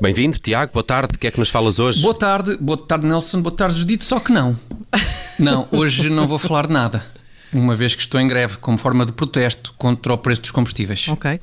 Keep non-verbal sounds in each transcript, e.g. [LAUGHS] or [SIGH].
Bem-vindo, Tiago. Boa tarde. O que é que nos falas hoje? Boa tarde, boa tarde, Nelson. Boa tarde, Judite. Só que não. Não, hoje não vou falar nada. Uma vez que estou em greve, como forma de protesto contra o preço dos combustíveis. Ok.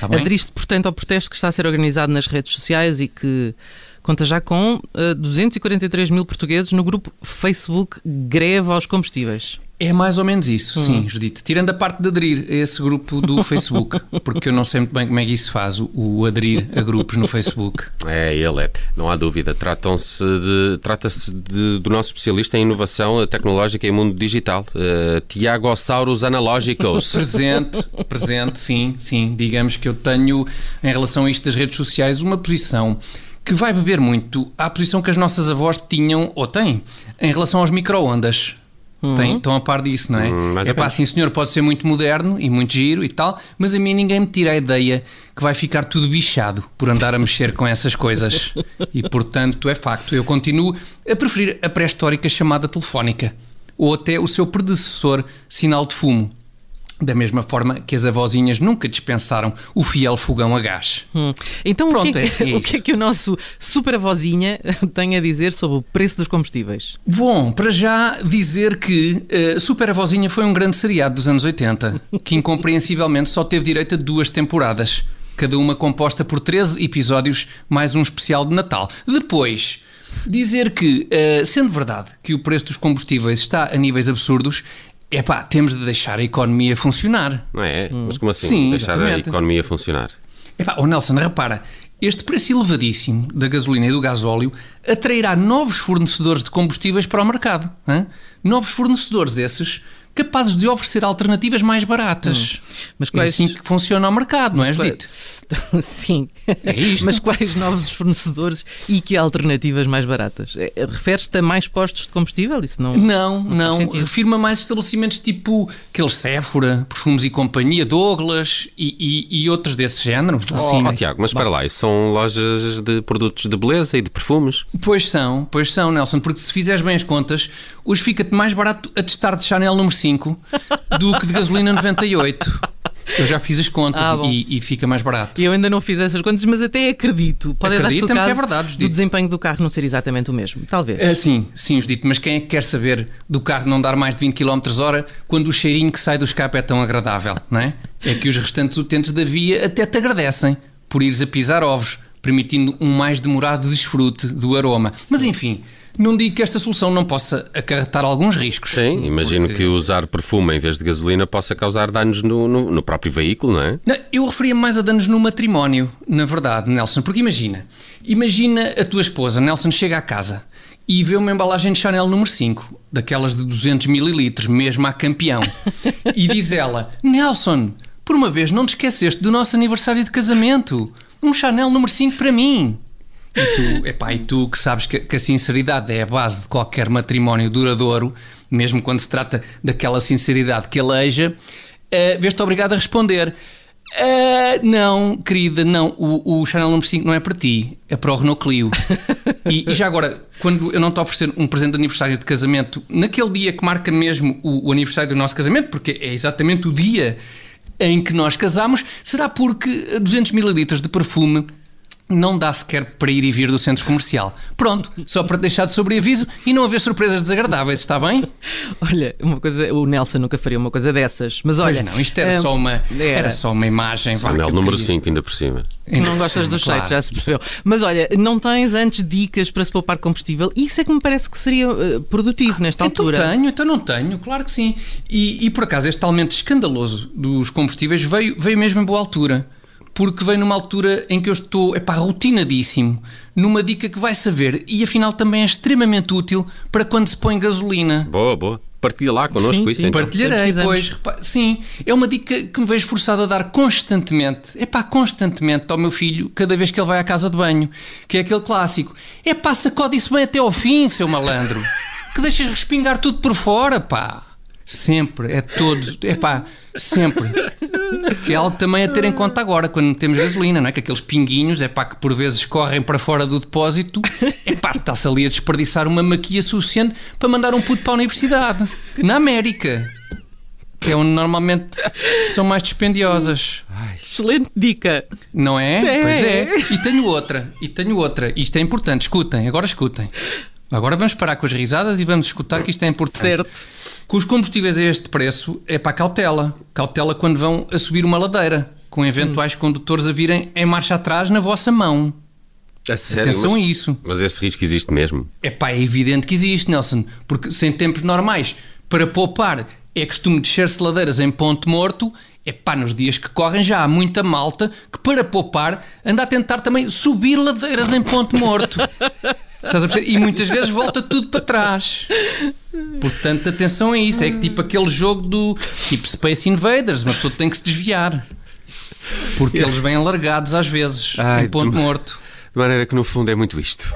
Tá bem? Aderiste, portanto, ao protesto que está a ser organizado nas redes sociais e que conta já com eh, 243 mil portugueses no grupo Facebook Greve aos Combustíveis. É mais ou menos isso, sim, Judite. Tirando a parte de aderir a esse grupo do [LAUGHS] Facebook, porque eu não sei muito bem como é que isso se faz, o, o aderir a grupos no Facebook. É, ele é. Não há dúvida. Tratam-se de- Trata-se de- do nosso especialista em inovação tecnológica e mundo digital, uh, Tiago Sauros Analógicos. [LAUGHS] Presente, presente, sim, sim. Digamos que eu tenho, em relação a isto das redes sociais, uma posição que vai beber muito à posição que as nossas avós tinham, ou têm, em relação aos micro-ondas. Têm- Estão a par disso, não é? Hum, é ou pá, sim senhor, pode ser muito moderno e muito giro e tal, mas a mim ninguém me tira a ideia que vai ficar tudo bichado por andar a mexer com essas coisas. [LAUGHS] E portanto, é facto, eu continuo a preferir a pré-histórica chamada telefónica ou até o seu predecessor sinal de fumo. Da mesma forma que as avózinhas nunca dispensaram o fiel fogão a gás. Hum. Então, Pronto, o, que é, é assim, é o que é que o nosso super avózinha [LAUGHS] tem a dizer sobre o preço dos combustíveis? Bom, para já dizer que eh, Super Avózinha foi um grande seriado dos anos 80, [LAUGHS] que incompreensivelmente só teve direito a duas temporadas, cada uma composta por 13 episódios, mais um especial de Natal. Depois, dizer que, eh, sendo verdade que o preço dos combustíveis está a níveis absurdos, é pá, temos de deixar a economia funcionar. Não é? Mas como assim? Sim, Deixar a exatamente. economia funcionar. Epá, oh Nelson, repara, este preço elevadíssimo da gasolina e do gasóleo atrairá novos fornecedores de combustíveis para o mercado. hã? Novos fornecedores esses capazes de oferecer alternativas mais baratas. Mas É quais- assim que funciona o mercado, não é, Judite? [LAUGHS] Sim. É isto. Mas quais novos fornecedores e que alternativas mais baratas? É, Refere-se a mais postos de combustível? Isso não. Não, não. sentido. Refirma mais estabelecimentos tipo aqueles Sephora, Perfumes e Companhia, Douglas e, e- e outros desse género. assim. Oh, Tiago, mas espera lá, isso são lojas de produtos de beleza e de perfumes? Pois são, pois são, Nelson, porque se fizeres bem as contas, hoje fica-te mais barato a testar de Chanel número 5 do que de gasolina 98. Eu já fiz as contas Ah, e, e fica mais barato. Eu ainda não fiz essas contas, mas até acredito. Pode dar-se o Acredita-me que é caso verdade, do desempenho do carro não ser exatamente o mesmo. Talvez. Ah, sim, sim, Judito, mas quem é que quer saber do carro não dar mais de 20 km hora quando o cheirinho que sai do escape é tão agradável, não é? É que os restantes utentes da via até te agradecem por ires a pisar ovos, permitindo um mais demorado desfrute do aroma. Mas enfim, não digo que esta solução não possa acarretar alguns riscos. Sim, imagino Porque- que usar perfume em vez de gasolina possa causar danos no, no- no próprio veículo, não é? Não, eu referia mais a danos no matrimónio, na verdade, Nelson, porque imagina, imagina a tua esposa, Nelson, chega à casa e vê uma embalagem de Chanel número 5, daquelas de 200 mililitros, mesmo a campeão, e diz ela, Nelson, por uma vez não te esqueceste do nosso aniversário de casamento, um Chanel número 5 para mim. E tu, epá, e tu que sabes que, que a sinceridade é a base de qualquer matrimónio duradouro, mesmo quando se trata daquela sinceridade que aleija, uh, vês-te obrigado a responder. "Ah, não, querida, não, o, o Chanel número 5 não é para ti, é para o Renault Clio. E, e já agora, quando eu não te oferecer um presente de aniversário de casamento, naquele dia que marca mesmo o, o aniversário do nosso casamento, porque é exatamente o dia em que nós casamos, será porque 200 mililitros de perfume não dá sequer para ir e vir do centro comercial. Pronto, só para te deixar de sobreaviso e não haver surpresas desagradáveis, está bem? [LAUGHS] Olha, uma coisa, o Nelson nunca faria uma coisa dessas. Mas olha. pois não, isto era, eh, só uma, era. era só uma imagem. vá, que eu número queria. 5, ainda por cima. Ainda Não por gostas cima, dos claro. sites, já se percebeu. Mas olha, não tens antes dicas para se poupar combustível? Isso é que me parece que seria eh, produtivo nesta Então altura. tenho, então não tenho, claro que sim. E, e por acaso este aumento escandaloso dos combustíveis veio, veio mesmo em boa altura. Porque veio numa altura em que eu estou, epá, rotinadíssimo, numa dica que vai saber e afinal também é extremamente útil para quando se põe gasolina. Boa, boa. Partilha lá connosco Sim, isso, sim. então. Partilharei, pois. Sim, é uma dica que me vejo forçado a dar constantemente, é pá, constantemente ao meu filho, cada vez que ele vai à casa de banho, que é aquele clássico. É pá, sacode isso bem até ao fim, seu malandro, que deixas respingar tudo por fora, pá. Sempre, é todos, é pá, sempre. Que é algo também a ter em conta agora, quando temos gasolina, não é? Que aqueles pinguinhos, é pá, que por vezes correm para fora do depósito, é pá, está-se ali a desperdiçar uma maquia suficiente para mandar um puto para a universidade. Na América. que é onde normalmente são mais dispendiosas. Excelente dica. Não é? É. Pois é. E tenho outra, e tenho outra. Isto é importante, escutem, agora escutem. Agora vamos parar com as risadas e vamos escutar que isto é importante. Certo. Com os combustíveis a este preço, é para cautela. Cautela quando vão a subir uma ladeira, com eventuais condutores a virem em marcha atrás na vossa mão. A sério, Atenção mas, a isso. Mas esse risco existe mesmo. É pá, é evidente que existe, Nelson. Porque se em tempos normais, para poupar, é costume descer-se ladeiras em ponto morto, é pá, nos dias que correm já há muita malta que para poupar anda a tentar também subir ladeiras em ponto morto. [LAUGHS] Estás a perceber? E muitas vezes volta tudo para trás. Portanto, atenção a isso. É que tipo aquele jogo do tipo Space Invaders, uma pessoa tem que se desviar. Porque eles vêm alargados às vezes, Ai, em ponto morto. De maneira que no fundo é muito isto.